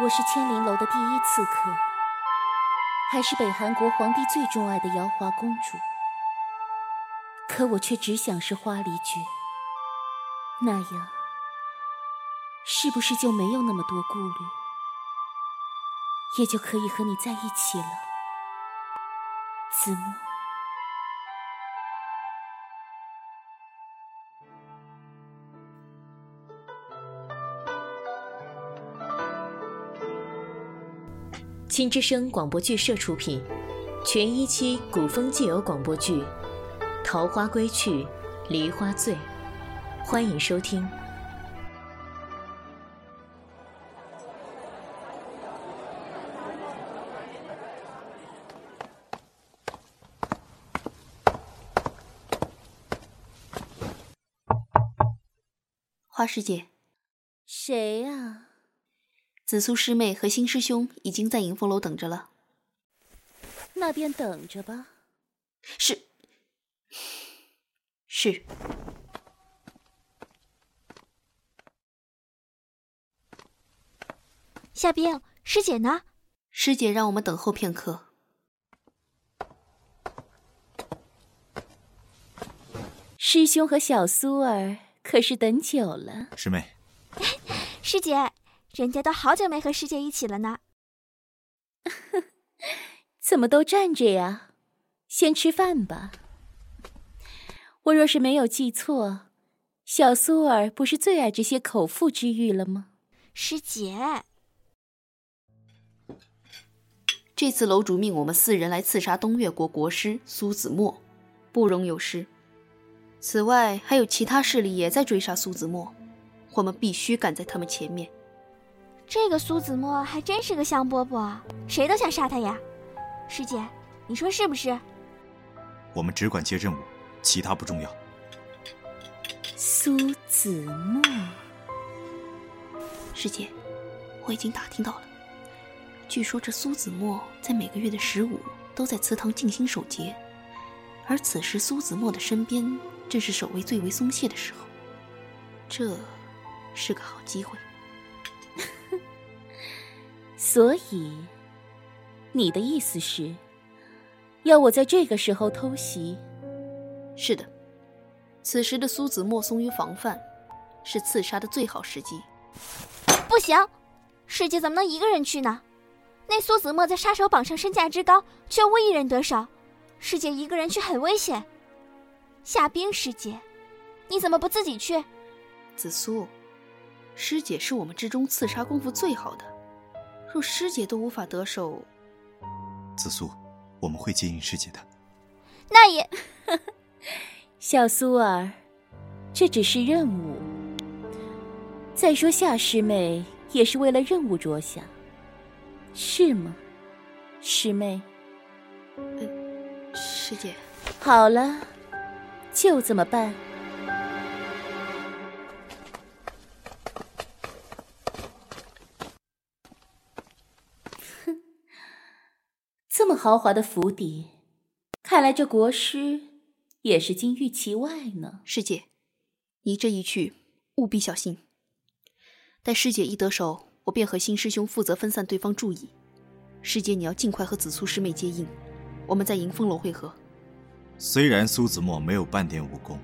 我是千灵楼的第一刺客，还是北韩国皇帝最钟爱的瑶华公主。可我却只想是花梨诀，那样是不是就没有那么多顾虑，也就可以和你在一起了，子墨。青之声广播剧社出品，全一期古风既有广播剧《桃花归去，梨花醉》，欢迎收听。花师姐，谁呀？紫苏师妹和新师兄已经在迎风楼等着了。那便等着吧。是。是。夏冰，师姐呢？师姐让我们等候片刻。师兄和小苏儿可是等久了。师妹。师姐。人家都好久没和师姐一起了呢，怎么都站着呀？先吃饭吧。我若是没有记错，小苏儿不是最爱这些口腹之欲了吗？师姐，这次楼主命我们四人来刺杀东越国国师苏子墨，不容有失。此外，还有其他势力也在追杀苏子墨，我们必须赶在他们前面。这个苏子墨还真是个香饽饽，谁都想杀他呀！师姐，你说是不是？我们只管接任务，其他不重要。苏子墨，师姐，我已经打听到了。据说这苏子墨在每个月的十五都在祠堂静心守节，而此时苏子墨的身边正是守卫最为松懈的时候，这是个好机会。所以，你的意思是，要我在这个时候偷袭？是的，此时的苏子墨松于防范，是刺杀的最好时机。不行，师姐怎么能一个人去呢？那苏子墨在杀手榜上身价之高，却无一人得手，师姐一个人去很危险。夏冰师姐，你怎么不自己去？紫苏，师姐是我们之中刺杀功夫最好的。若师姐都无法得手，紫苏，我们会接应师姐的。那也，小苏儿，这只是任务。再说夏师妹也是为了任务着想，是吗，师妹？嗯，师姐。好了，就这么办。这么豪华的府邸，看来这国师也是金玉其外呢。师姐，你这一去务必小心。待师姐一得手，我便和新师兄负责分散对方注意。师姐，你要尽快和紫苏师妹接应，我们在迎风楼会合。虽然苏子墨没有半点武功，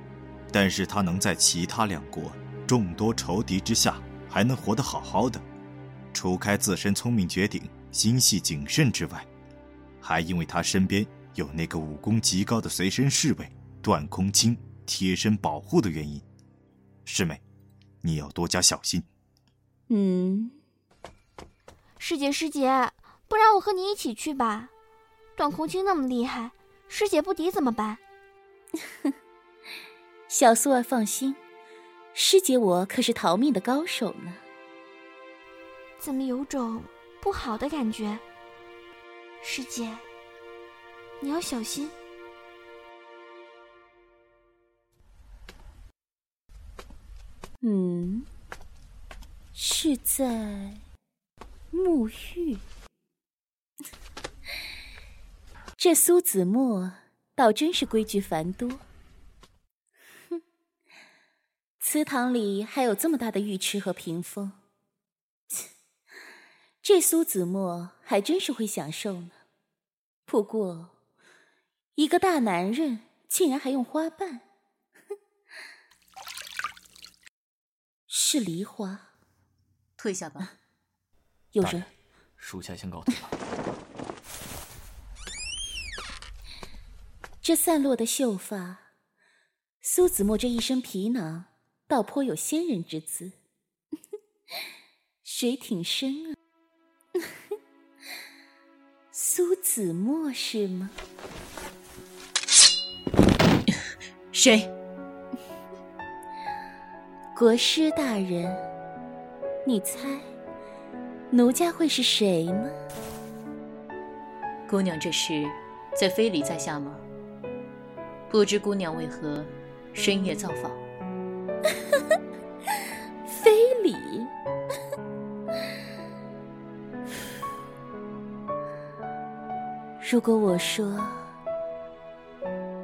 但是他能在其他两国众多仇敌之下还能活得好好的，除开自身聪明绝顶、心细谨慎之外。还因为他身边有那个武功极高的随身侍卫段空清贴身保护的原因，师妹，你要多加小心。嗯，师姐师姐，不然我和你一起去吧。段空清那么厉害，师姐不敌怎么办？小素儿放心，师姐我可是逃命的高手呢。怎么有种不好的感觉？师姐，你要小心。嗯，是在沐浴。这苏子墨倒真是规矩繁多。哼，祠堂里还有这么大的浴池和屏风，这苏子墨还真是会享受呢。不过，一个大男人竟然还用花瓣，是梨花。退下吧。有人。属下先告退了。这散落的秀发，苏子墨这一身皮囊，倒颇有仙人之姿。水挺深啊。苏子墨是吗？谁？国师大人，你猜，奴家会是谁吗？姑娘这是在非礼在下吗？不知姑娘为何深夜造访？如果我说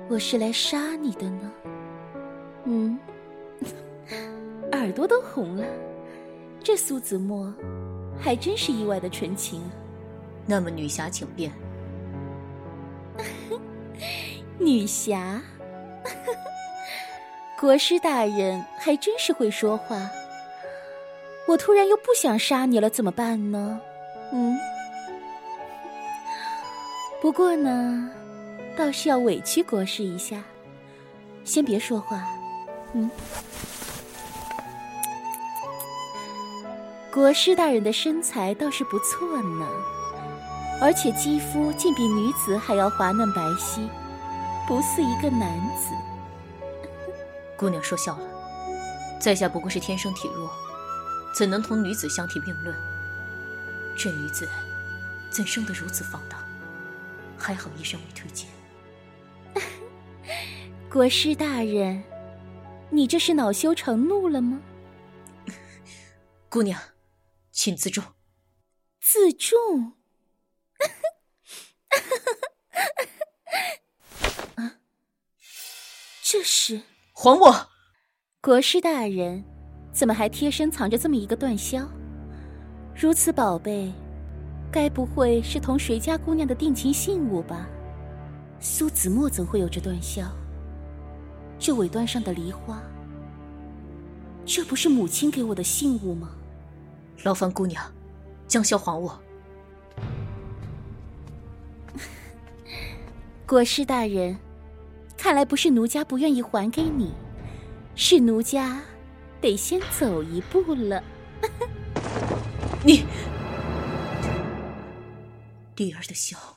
我是来杀你的呢？嗯，耳朵都红了。这苏子墨还真是意外的纯情啊。那么女侠请便。女侠，国师大人还真是会说话。我突然又不想杀你了，怎么办呢？嗯。不过呢，倒是要委屈国师一下。先别说话，嗯。国师大人的身材倒是不错呢，而且肌肤竟比女子还要滑嫩白皙，不似一个男子。姑娘说笑了，在下不过是天生体弱，怎能同女子相提并论？这女子怎生得如此放荡？还好医生未推荐。国师大人，你这是恼羞成怒了吗？姑娘，请自重。自重？啊！这是还我！国师大人，怎么还贴身藏着这么一个断箫？如此宝贝。该不会是同谁家姑娘的定情信物吧？苏子墨怎会有这断箫？这尾端上的梨花，这不是母亲给我的信物吗？劳烦姑娘，将箫还我。国师大人，看来不是奴家不愿意还给你，是奴家得先走一步了。你。弟儿的笑，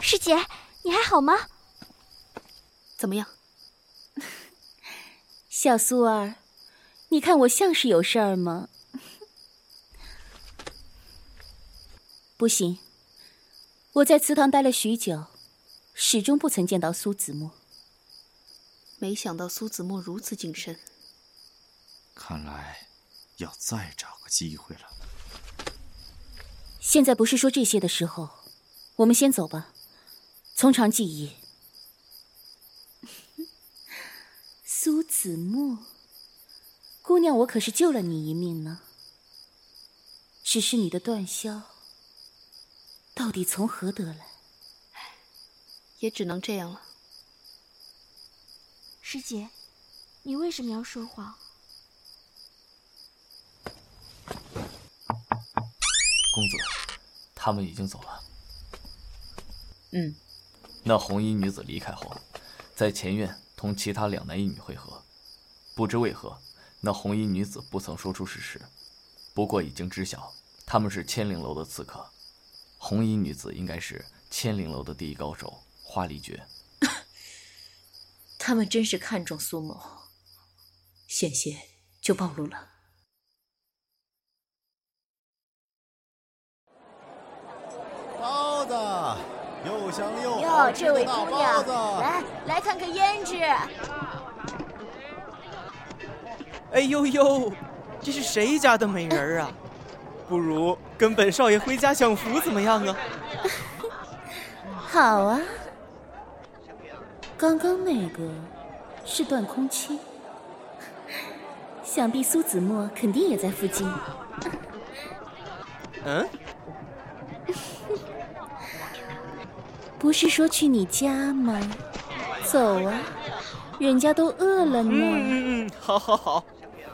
师姐，你还好吗？怎么样，小苏儿？你看我像是有事儿吗？不行，我在祠堂待了许久，始终不曾见到苏子墨。没想到苏子墨如此谨慎。看来。要再找个机会了。现在不是说这些的时候，我们先走吧，从长计议。苏子墨，姑娘，我可是救了你一命呢。只是你的断箫，到底从何得来？也只能这样了。师姐，你为什么要说谎？公子，他们已经走了。嗯，那红衣女子离开后，在前院同其他两男一女会合，不知为何，那红衣女子不曾说出事实。不过已经知晓，他们是千灵楼的刺客。红衣女子应该是千灵楼的第一高手花离绝。他们真是看中苏某，险些就暴露了。又香又哟，这位姑娘，来来看看胭脂。哎呦呦，这是谁家的美人啊？不如跟本少爷回家享福怎么样啊？好啊。刚刚那个是段空期，想必苏子墨肯定也在附近。嗯？不是说去你家吗？走啊，人家都饿了呢。嗯嗯嗯，好好好，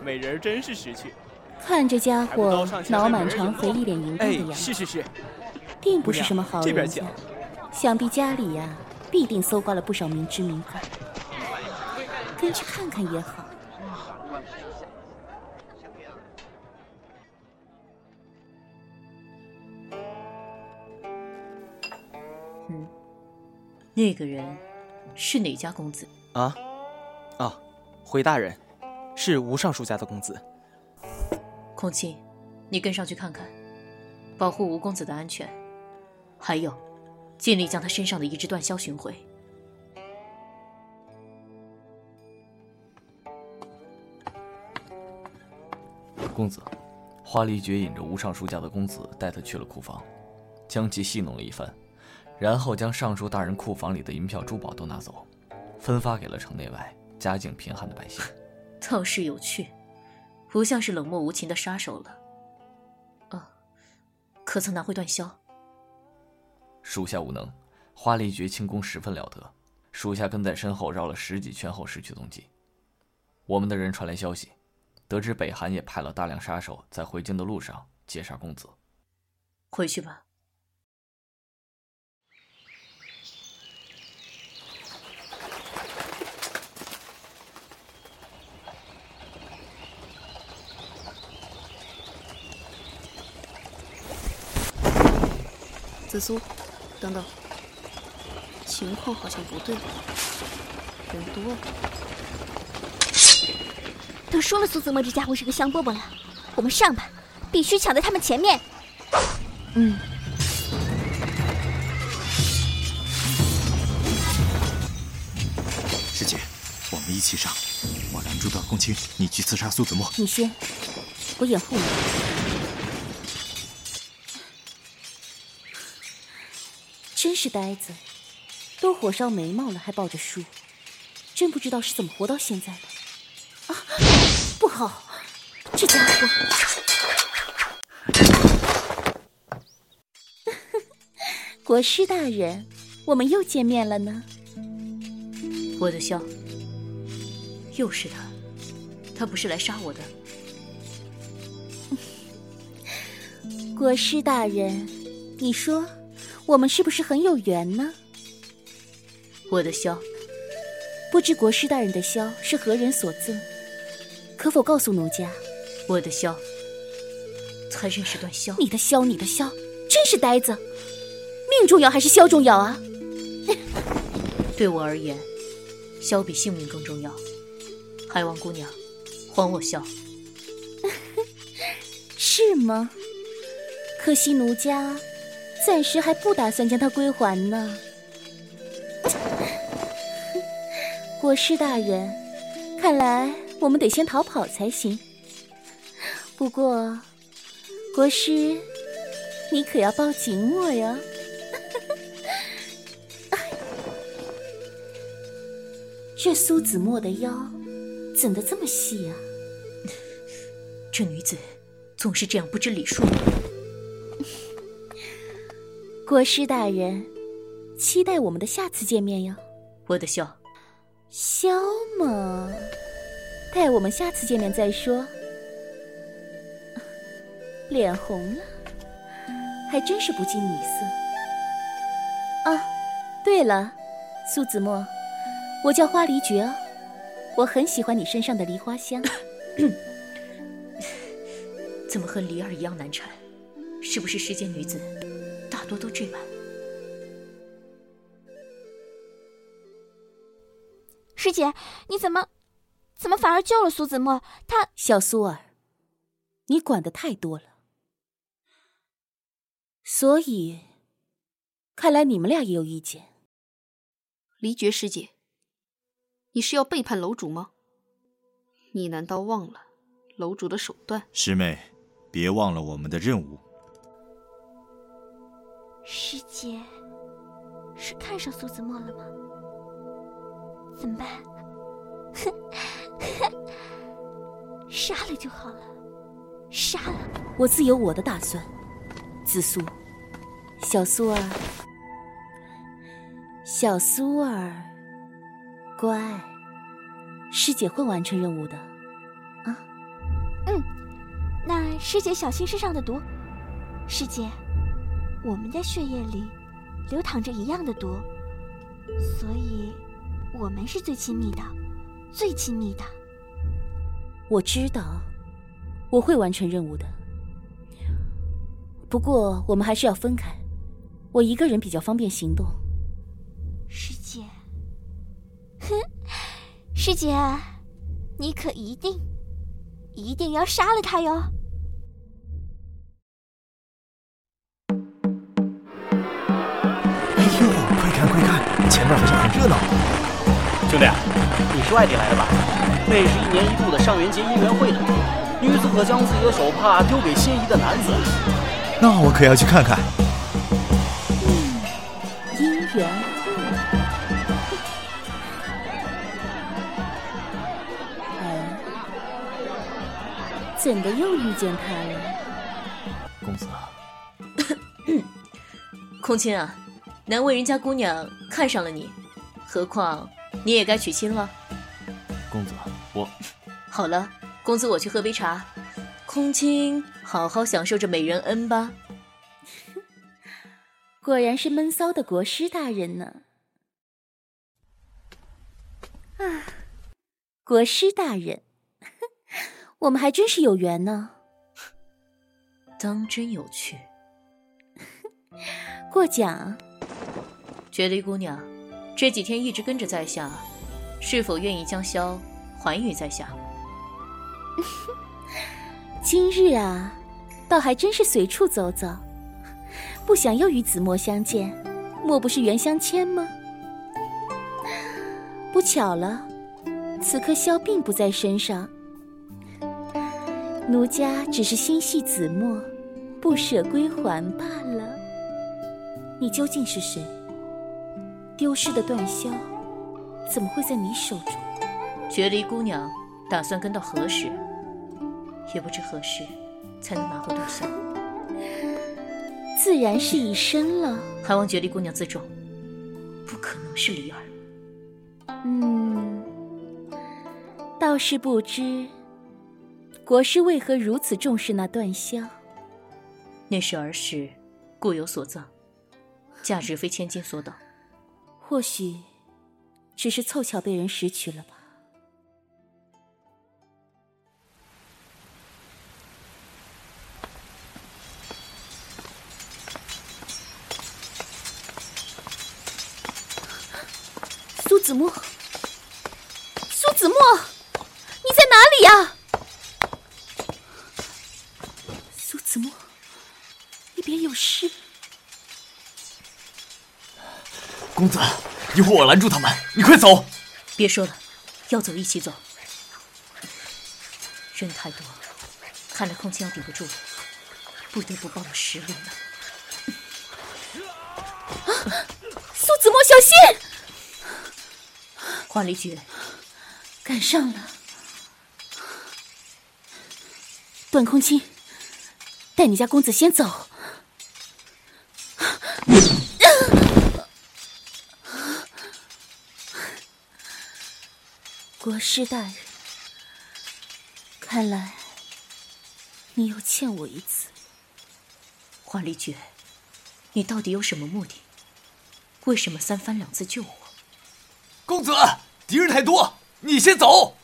美人真是识趣。看这家伙脑满肠肥，一脸淫荡的样子，是是是，并不是什么好人家。想必家里呀，必定搜刮了不少民脂民膏，跟去看看也好。那个人是哪家公子？啊，啊，回大人，是吴尚书家的公子。空气，你跟上去看看，保护吴公子的安全。还有，尽力将他身上的一只断箫寻回。公子，花离觉引着吴尚书家的公子带他去了库房，将其戏弄了一番，然后将尚书大人库房里的银票珠宝都拿走，分发给了城内外家境贫寒的百姓。倒是有趣。不像是冷漠无情的杀手了。啊，可曾拿回断箫？属下无能。花离绝轻功十分了得，属下跟在身后绕了十几圈后失去踪迹。我们的人传来消息，得知北韩也派了大量杀手在回京的路上劫杀公子。回去吧。紫苏，等等，情况好像不对，人多了。都说了苏子墨这家伙是个香饽饽了，我们上吧，必须抢在他们前面。嗯。师姐，我们一起上，我拦住段公卿，你去刺杀苏子墨。你先，我掩护你。是呆子，都火烧眉毛了还抱着书，真不知道是怎么活到现在的。啊，不好，这家伙！国师大人，我们又见面了呢。我的笑，又是他，他不是来杀我的。国师大人，你说？我们是不是很有缘呢？我的箫，不知国师大人的箫是何人所赠？可否告诉奴家？我的箫，才认识段箫。你的箫，你的箫，真是呆子！命重要还是箫重要啊？对我而言，箫比性命更重要。海王姑娘，还我箫。是吗？可惜奴家。暂时还不打算将它归还呢，国师大人，看来我们得先逃跑才行。不过，国师，你可要抱紧我呀！这苏子墨的腰怎的这么细啊？这女子总是这样不知礼数。国师大人，期待我们的下次见面哟。我的箫，箫嘛，待我们下次见面再说。脸红了，还真是不近女色。啊，对了，苏子墨，我叫花梨绝哦，我很喜欢你身上的梨花香。怎么和梨儿一样难缠？是不是世间女子？多多追问。师姐，你怎么，怎么反而救了苏子墨？他小苏儿，你管的太多了。所以，看来你们俩也有意见。离绝师姐，你是要背叛楼主吗？你难道忘了楼主的手段？师妹，别忘了我们的任务。师姐是看上苏子墨了吗？怎么办？杀了就好了，杀了。我自有我的打算。紫苏，小苏儿，小苏儿，乖，师姐会完成任务的。啊，嗯，那师姐小心身上的毒。师姐，我们的血液里流淌着一样的毒，所以我们是最亲密的，最亲密的。我知道，我会完成任务的。不过我们还是要分开，我一个人比较方便行动。师姐，哼，师姐，你可一定一定要杀了他哟！前面好像很热闹。兄弟，你是外地来的吧？那是一年一度的上元节姻缘会呢。女子可将自己的手帕丢给心仪的男子。那我可要去看看。姻缘哎，怎的又遇见他了？公子，空青啊，难为人家姑娘看上了你，何况你也该娶亲了。公子，我 好了，公子我去喝杯茶，空青好好享受这美人恩吧。果然是闷骚的国师大人呢。啊，国师大人，我们还真是有缘呢。当真有趣。过奖。绝离姑娘，这几天一直跟着在下，是否愿意将箫还予在下？今日啊，倒还真是随处走走，不想又与子墨相见，莫不是缘相牵吗？不巧了，此刻箫并不在身上，奴家只是心系子墨，不舍归还罢了。你究竟是谁？丢失的断箫，怎么会在你手中？绝离姑娘打算跟到何时？也不知何时才能拿回断箫。自然是以身了。还望绝离姑娘自重，不可能是离儿。嗯，倒是不知国师为何如此重视那断箫。那是儿时故有所赠，价值非千金所等。或许只是凑巧被人拾取了吧。苏子墨，苏子墨，你在哪里呀？苏子墨，你别有事。公子，一会我拦住他们，你快走。别说了，要走一起走。人太多，看来空气要顶不住了，不得不帮我实力了。啊！苏子墨，小心！花离绝，赶上了。段空清，带你家公子先走。国师大人，看来你又欠我一次。花离绝，你到底有什么目的？为什么三番两次救我？公子，敌人太多，你先走。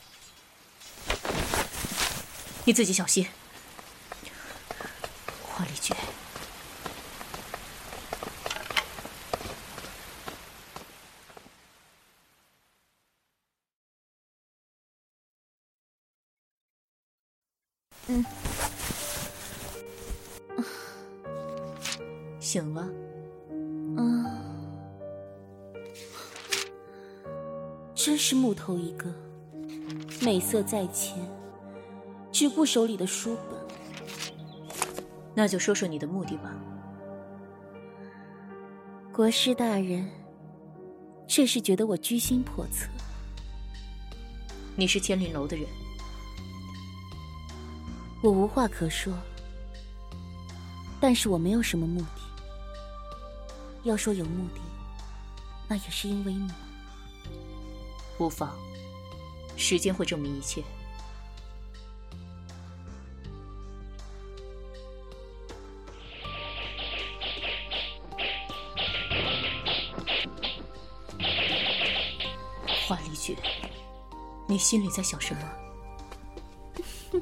你自己小心。花离绝，在前，只顾手里的书本。那就说说你的目的吧。国师大人，这是觉得我居心叵测？你是千灵楼的人，我无话可说，但是我没有什么目的。要说有目的，那也是因为你。无妨，时间会证明一切。花离绝，你心里在想什么？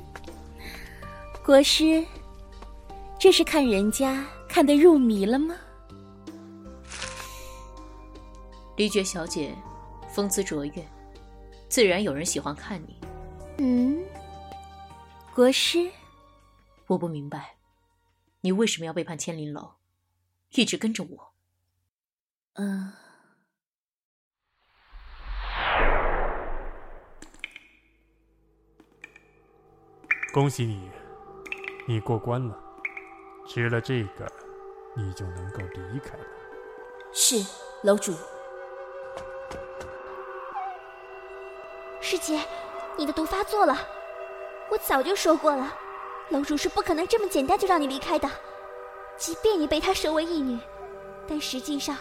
国师，这是看人家看得入迷了吗？离绝小姐，风姿卓越，自然有人喜欢看你。嗯，国师，我不明白，你为什么要背叛千灵楼，一直跟着我？嗯，恭喜你，你过关了。吃了这个，你就能够离开了。是，楼主。师姐，你的毒发作了。我早就说过了，楼主是不可能这么简单就让你离开的。即便你被他收为义女，但实际上，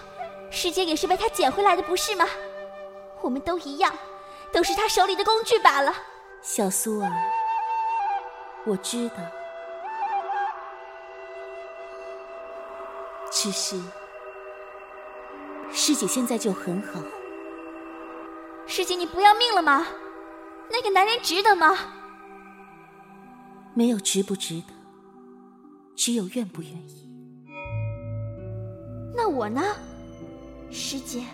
师姐也是被他捡回来的，不是吗？我们都一样，都是他手里的工具罢了。小苏儿，我知道，只是师姐现在就很好。师姐，你不要命了吗？那个男人值得吗？没有值不值得，只有愿不愿意。那我呢？师姐，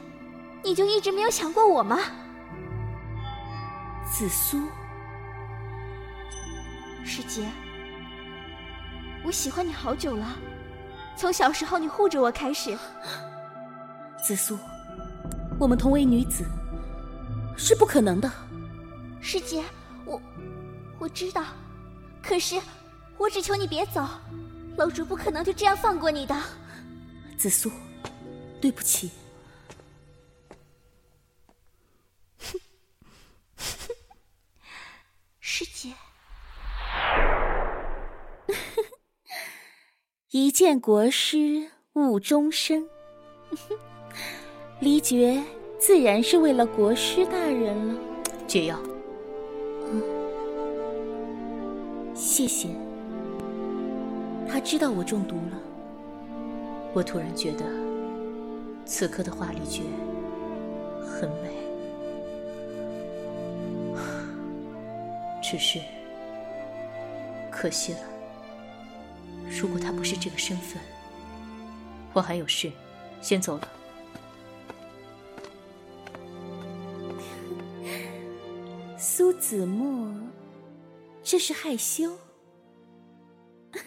你就一直没有想过我吗？紫苏，师姐，我喜欢你好久了，从小时候你护着我开始。紫苏，我们同为女子。是不可能的，师姐，我我知道，可是我只求你别走，楼主不可能就这样放过你的。紫苏，对不起。师姐，一见国师误终生，离绝。自然是为了国师大人了。解药。嗯，谢谢。他知道我中毒了。我突然觉得，此刻的花丽觉很美。只是，可惜了。如果他不是这个身份，我还有事，先走了。子墨，这是害羞。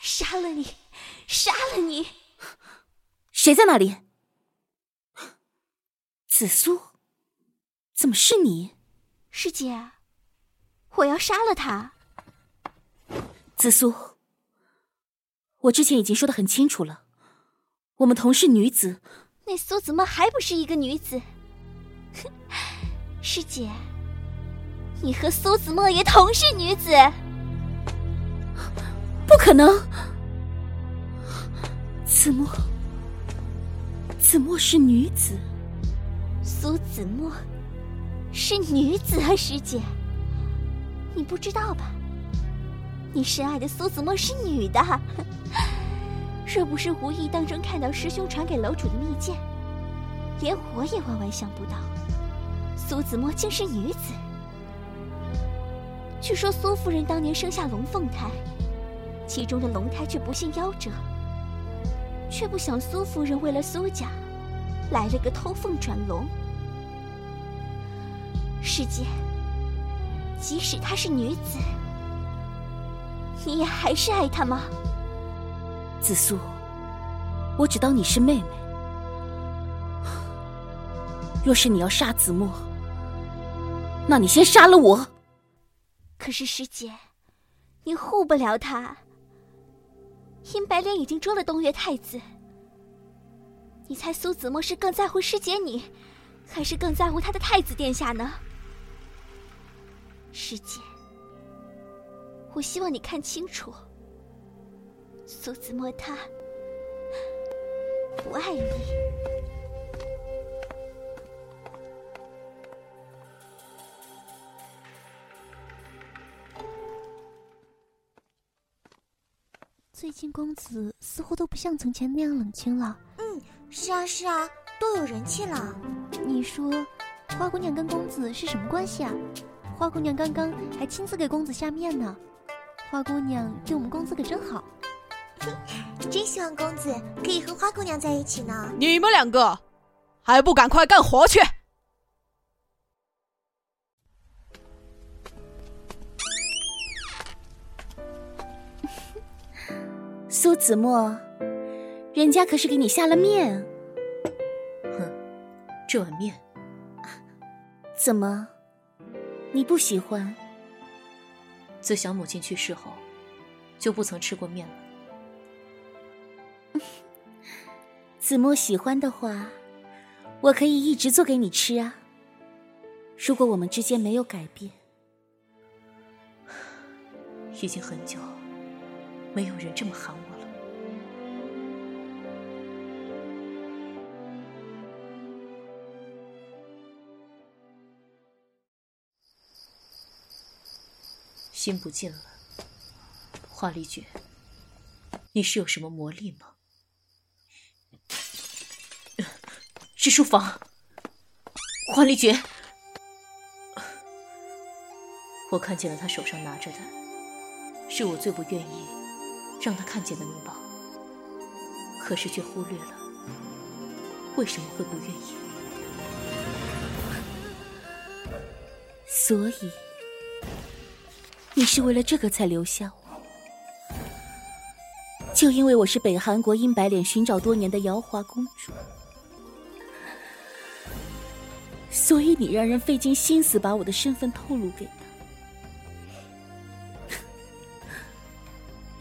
杀了你！杀了你！谁在那里？紫苏，怎么是你？师姐，我要杀了他。紫苏。我之前已经说的很清楚了，我们同是女子。那苏子墨还不是一个女子？师姐，你和苏子墨也同是女子？不可能！子墨，子墨是女子，苏子墨是女子啊！师姐，你不知道吧？你深爱的苏子墨是女的。若不是无意当中看到师兄传给楼主的密件，连我也万万想不到，苏子墨竟是女子。据说苏夫人当年生下龙凤胎，其中的龙胎却不幸夭折，却不想苏夫人为了苏家，来了个偷凤转龙。师姐，即使她是女子，你也还是爱她吗？紫苏，我只当你是妹妹。若是你要杀子墨，那你先杀了我。可是师姐，你护不了他。殷白莲已经捉了东岳太子，你猜苏子墨是更在乎师姐你，还是更在乎他的太子殿下呢？师姐，我希望你看清楚，苏子墨他不爱你。最近公子似乎都不像从前那样冷清了。嗯，是啊是啊，都有人气了。你说，花姑娘跟公子是什么关系啊？花姑娘刚刚还亲自给公子下面呢。花姑娘对我们公子可真好，真希望公子可以和花姑娘在一起呢。你们两个，还不赶快干活去！苏子墨，人家可是给你下了面。哼，这碗面，怎么，你不喜欢？自小母亲去世后，就不曾吃过面了。子墨喜欢的话，我可以一直做给你吃啊。如果我们之间没有改变，已经很久没有人这么喊我了。心不见了，花梨诀，你是有什么魔力吗？是书房，花梨诀，我看见了他手上拿着的，是我最不愿意让他看见的秘宝，可是却忽略了为什么会不愿意，所以。你是为了这个才留下我？就因为我是北韩国阴白脸寻找多年的瑶华公主，所以你让人费尽心思把我的身份透露给他。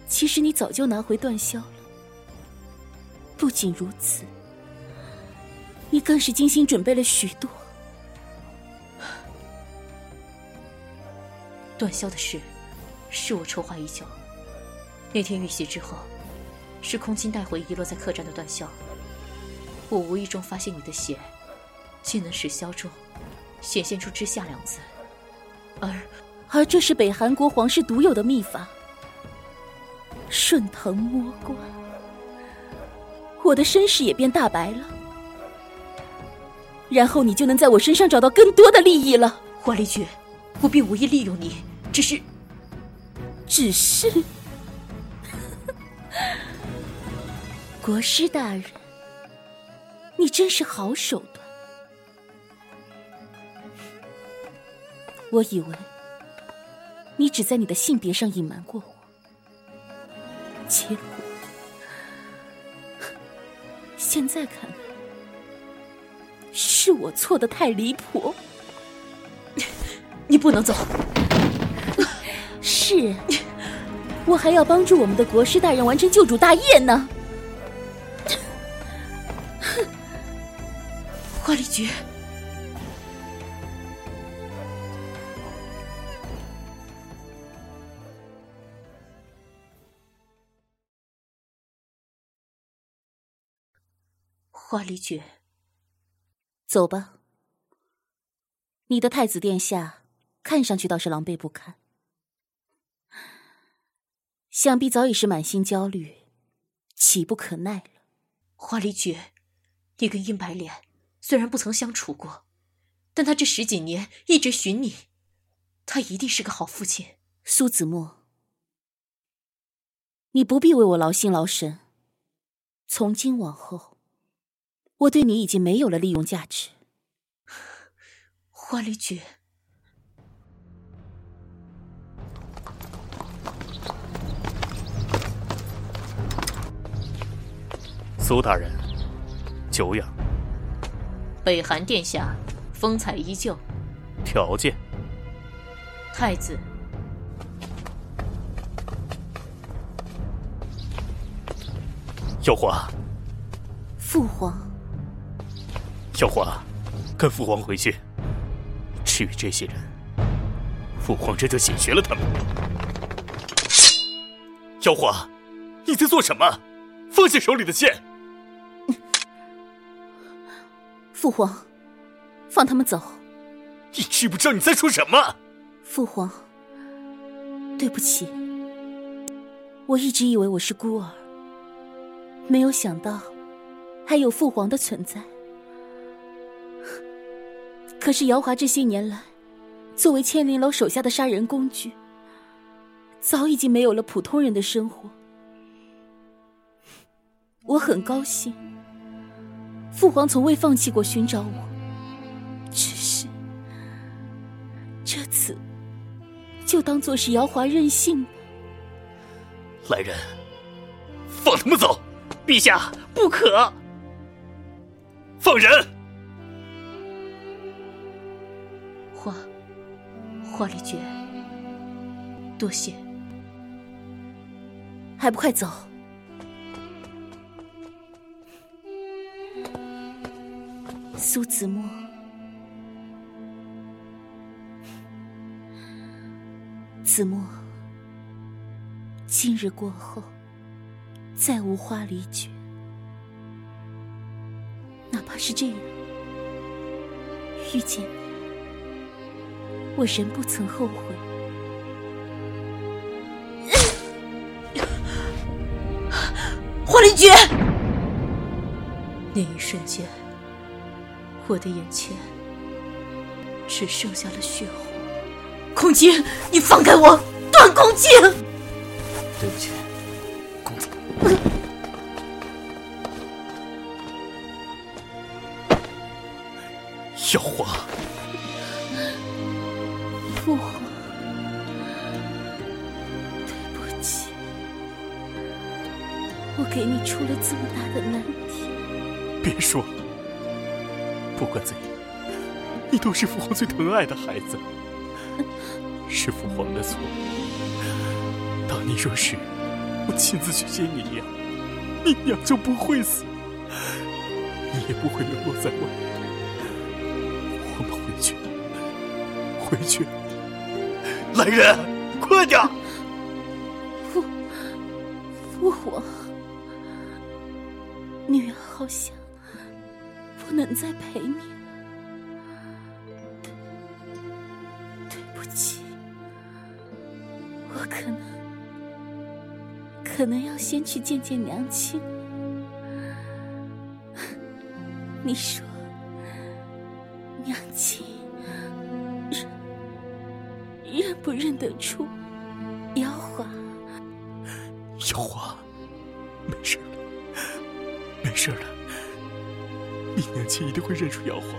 其实你早就拿回断销了。不仅如此，你更是精心准备了许多。断销的事，是我筹划已久。那天遇袭之后，是空金带回遗落在客栈的断销。我无意中发现你的血，竟能使销中显现出“之下”两字，而而这是北韩国皇室独有的秘法——顺藤摸瓜。我的身世也变大白了，然后你就能在我身上找到更多的利益了。花离绝，我并无意利用你。只是，只是，国师大人，你真是好手段。我以为你只在你的性别上隐瞒过我，结果现在看来，是我错的太离谱。你不能走。是，我还要帮助我们的国师大人完成救主大业呢。花里绝，花离绝，走吧。你的太子殿下看上去倒是狼狈不堪。想必早已是满心焦虑，急不可耐了。花离绝，你跟殷白莲虽然不曾相处过，但他这十几年一直寻你，他一定是个好父亲。苏子墨，你不必为我劳心劳神。从今往后，我对你已经没有了利用价值。花离绝。苏大人，久仰。北韩殿下，风采依旧。条件。太子。幼华。父皇。小华，跟父皇回去。至于这些人，父皇这就解决了他们。小华，你在做什么？放下手里的剑！父皇，放他们走。你知不知道你在说什么？父皇，对不起，我一直以为我是孤儿，没有想到还有父皇的存在。可是姚华这些年来，作为千灵楼手下的杀人工具，早已经没有了普通人的生活。我很高兴，父皇从未放弃过寻找我。只是这次，就当做是姚华任性吧。来人，放他们走！陛下不可！放人！花里绝，多谢。还不快走！苏子墨，子墨，今日过后，再无花离绝。哪怕是这样，遇见你，我仍不曾后悔。花离绝，那一瞬间。我的眼前只剩下了血红。空姐，你放开我！段空姐，对不起，公子。小华，出了这么大的难题。别说了。不管怎样，你都是父皇最疼爱的孩子，是父皇的错。当你若是我亲自去接你娘，你娘就不会死，你也不会流落在外。我们回去，回去！来人，快点！好像。不能再陪你了，对对不起，我可能可能要先去见见娘亲。你说，娘亲认认不认得出瑶华？瑶华，没事了，没事的。你娘亲一定会认出瑶华，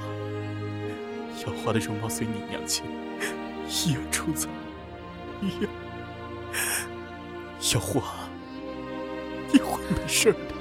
瑶华的容貌随你娘亲一样出彩，一样。瑶华，你会没事的。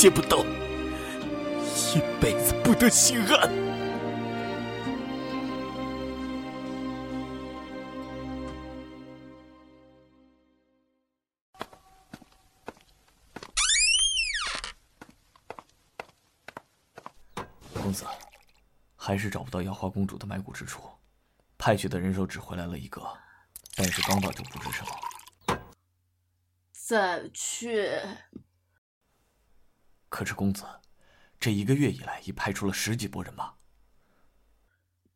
见不到，一辈子不得心安。公子还是找不到瑶花公主的埋骨之处，派去的人手只回来了一个，但是刚到就不治身亡。再去。可是公子，这一个月以来已派出了十几拨人马。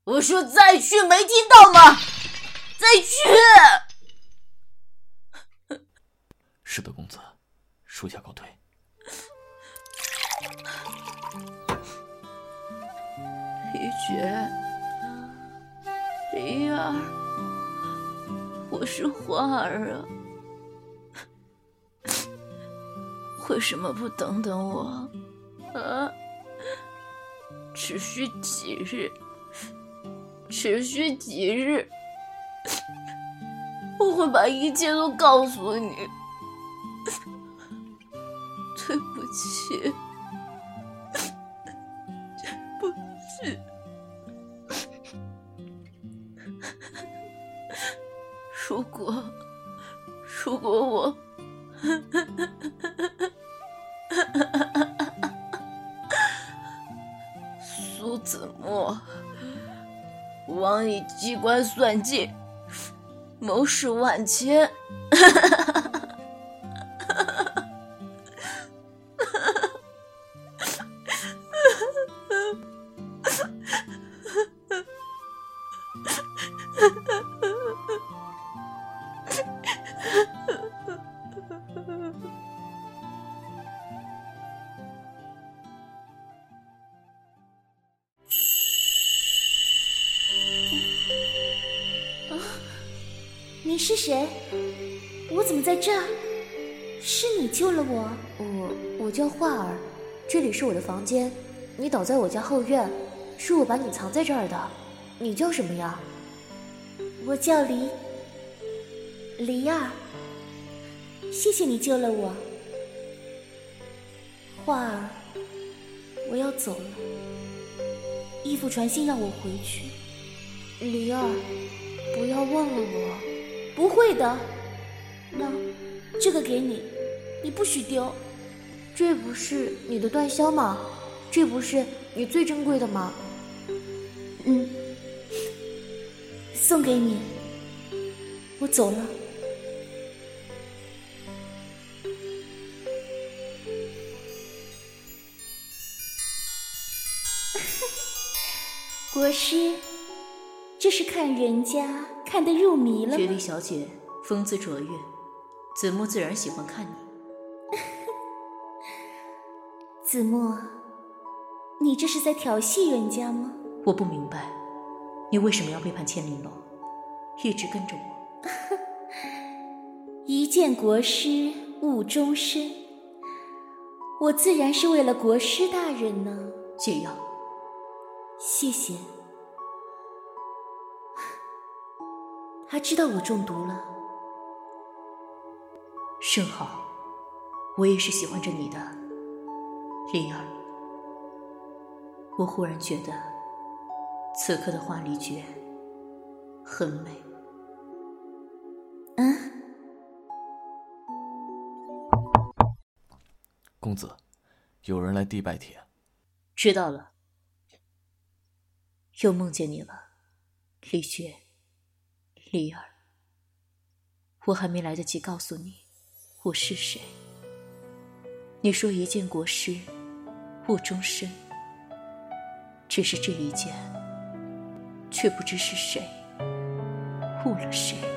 我说再去，没听到吗？再去。是的，公子，属下告退。李觉，灵儿，我是花儿啊，为什么不等等我？啊，只需几日，只需几日，我会把一切都告诉你。对不起。以机关算尽，谋事万千。是谁？我怎么在这儿？是你救了我。我我叫画儿，这里是我的房间。你倒在我家后院，是我把你藏在这儿的。你叫什么呀？我叫黎黎儿。谢谢你救了我，画儿。我要走了，义父传信让我回去。黎儿，不要忘了我。不会的，那这个给你，你不许丢。这不是你的缎绡吗？这不是你最珍贵的吗？嗯，送给你。我走了。国师，这是看人家。看得入迷了绝丽小姐风姿卓越，子墨自然喜欢看你。子墨，你这是在调戏人家吗？我不明白，你为什么要背叛千里楼，一直跟着我？一见国师误终身，我自然是为了国师大人呢。解药，谢谢。他知道我中毒了，甚好，我也是喜欢着你的，灵儿。我忽然觉得，此刻的花离诀很美。嗯，公子，有人来递拜帖。知道了，又梦见你了，李雪。丽儿，我还没来得及告诉你我是谁。你说一见国师误终身，只是这一见，却不知是谁误了谁。